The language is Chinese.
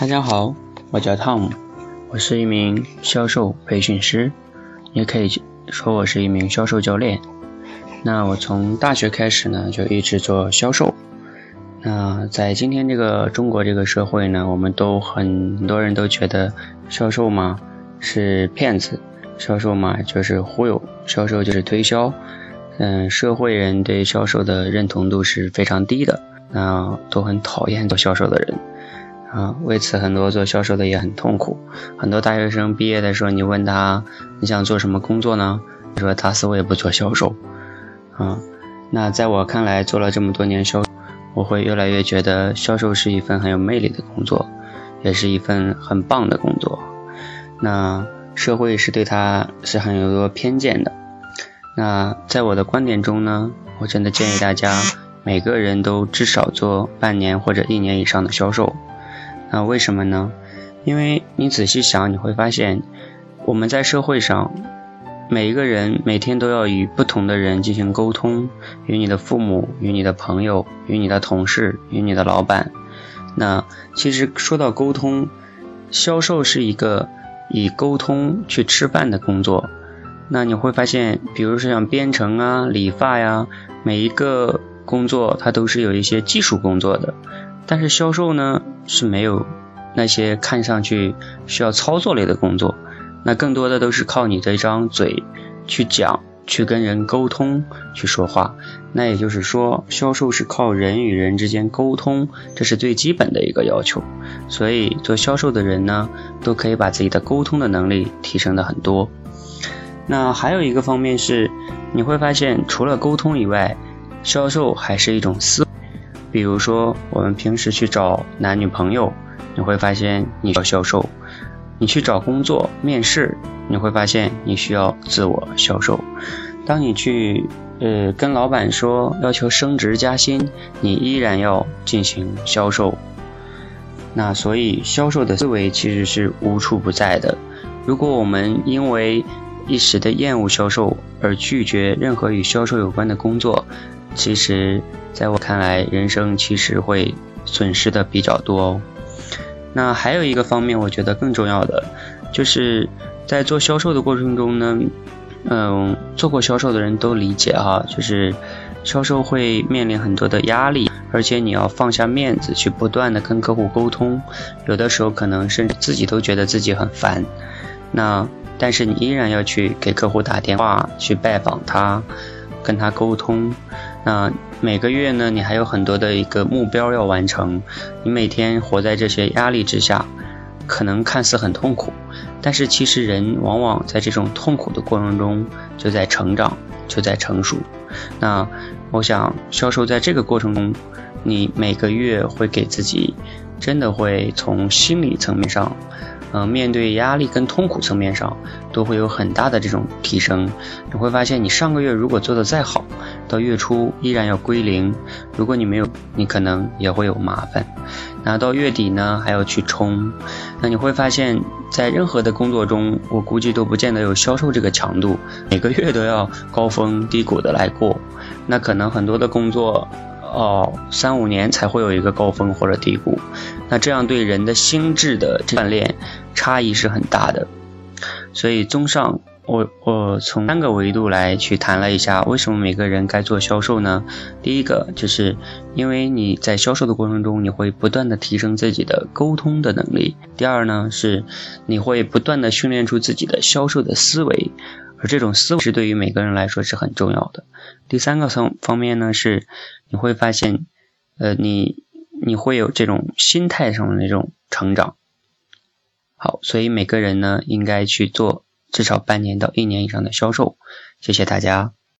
大家好，我叫汤姆，我是一名销售培训师，也可以说我是一名销售教练。那我从大学开始呢，就一直做销售。那在今天这个中国这个社会呢，我们都很多人都觉得销售嘛是骗子，销售嘛就是忽悠，销售就是推销。嗯，社会人对销售的认同度是非常低的，那都很讨厌做销售的人。啊，为此很多做销售的也很痛苦。很多大学生毕业的时候，你问他你想做什么工作呢？他说打死我也不做销售。啊，那在我看来，做了这么多年销，我会越来越觉得销售是一份很有魅力的工作，也是一份很棒的工作。那社会是对他是很有多偏见的。那在我的观点中呢，我真的建议大家每个人都至少做半年或者一年以上的销售。那为什么呢？因为你仔细想，你会发现，我们在社会上，每一个人每天都要与不同的人进行沟通，与你的父母、与你的朋友、与你的同事、与你的老板。那其实说到沟通，销售是一个以沟通去吃饭的工作。那你会发现，比如说像编程啊、理发呀，每一个工作它都是有一些技术工作的。但是销售呢是没有那些看上去需要操作类的工作，那更多的都是靠你这张嘴去讲，去跟人沟通，去说话。那也就是说，销售是靠人与人之间沟通，这是最基本的一个要求。所以做销售的人呢，都可以把自己的沟通的能力提升的很多。那还有一个方面是，你会发现除了沟通以外，销售还是一种思。比如说，我们平时去找男女朋友，你会发现你要销售；你去找工作面试，你会发现你需要自我销售。当你去呃跟老板说要求升职加薪，你依然要进行销售。那所以销售的思维其实是无处不在的。如果我们因为一时的厌恶销售而拒绝任何与销售有关的工作，其实，在我看来，人生其实会损失的比较多哦。那还有一个方面，我觉得更重要的，就是在做销售的过程中呢，嗯，做过销售的人都理解哈，就是销售会面临很多的压力，而且你要放下面子去不断的跟客户沟通，有的时候可能甚至自己都觉得自己很烦。那但是你依然要去给客户打电话，去拜访他，跟他沟通。那每个月呢，你还有很多的一个目标要完成，你每天活在这些压力之下，可能看似很痛苦，但是其实人往往在这种痛苦的过程中就在成长，就在成熟。那我想销售在这个过程中，你每个月会给自己，真的会从心理层面上。嗯，面对压力跟痛苦层面上，都会有很大的这种提升。你会发现，你上个月如果做的再好，到月初依然要归零。如果你没有，你可能也会有麻烦。那到月底呢，还要去冲。那你会发现在任何的工作中，我估计都不见得有销售这个强度，每个月都要高峰低谷的来过。那可能很多的工作。哦，三五年才会有一个高峰或者低谷，那这样对人的心智的锻炼差异是很大的。所以，综上，我我从三个维度来去谈了一下，为什么每个人该做销售呢？第一个就是因为你在销售的过程中，你会不断的提升自己的沟通的能力。第二呢，是你会不断的训练出自己的销售的思维。而这种思维是对于每个人来说是很重要的。第三个方方面呢，是你会发现，呃，你你会有这种心态上的那种成长。好，所以每个人呢，应该去做至少半年到一年以上的销售。谢谢大家。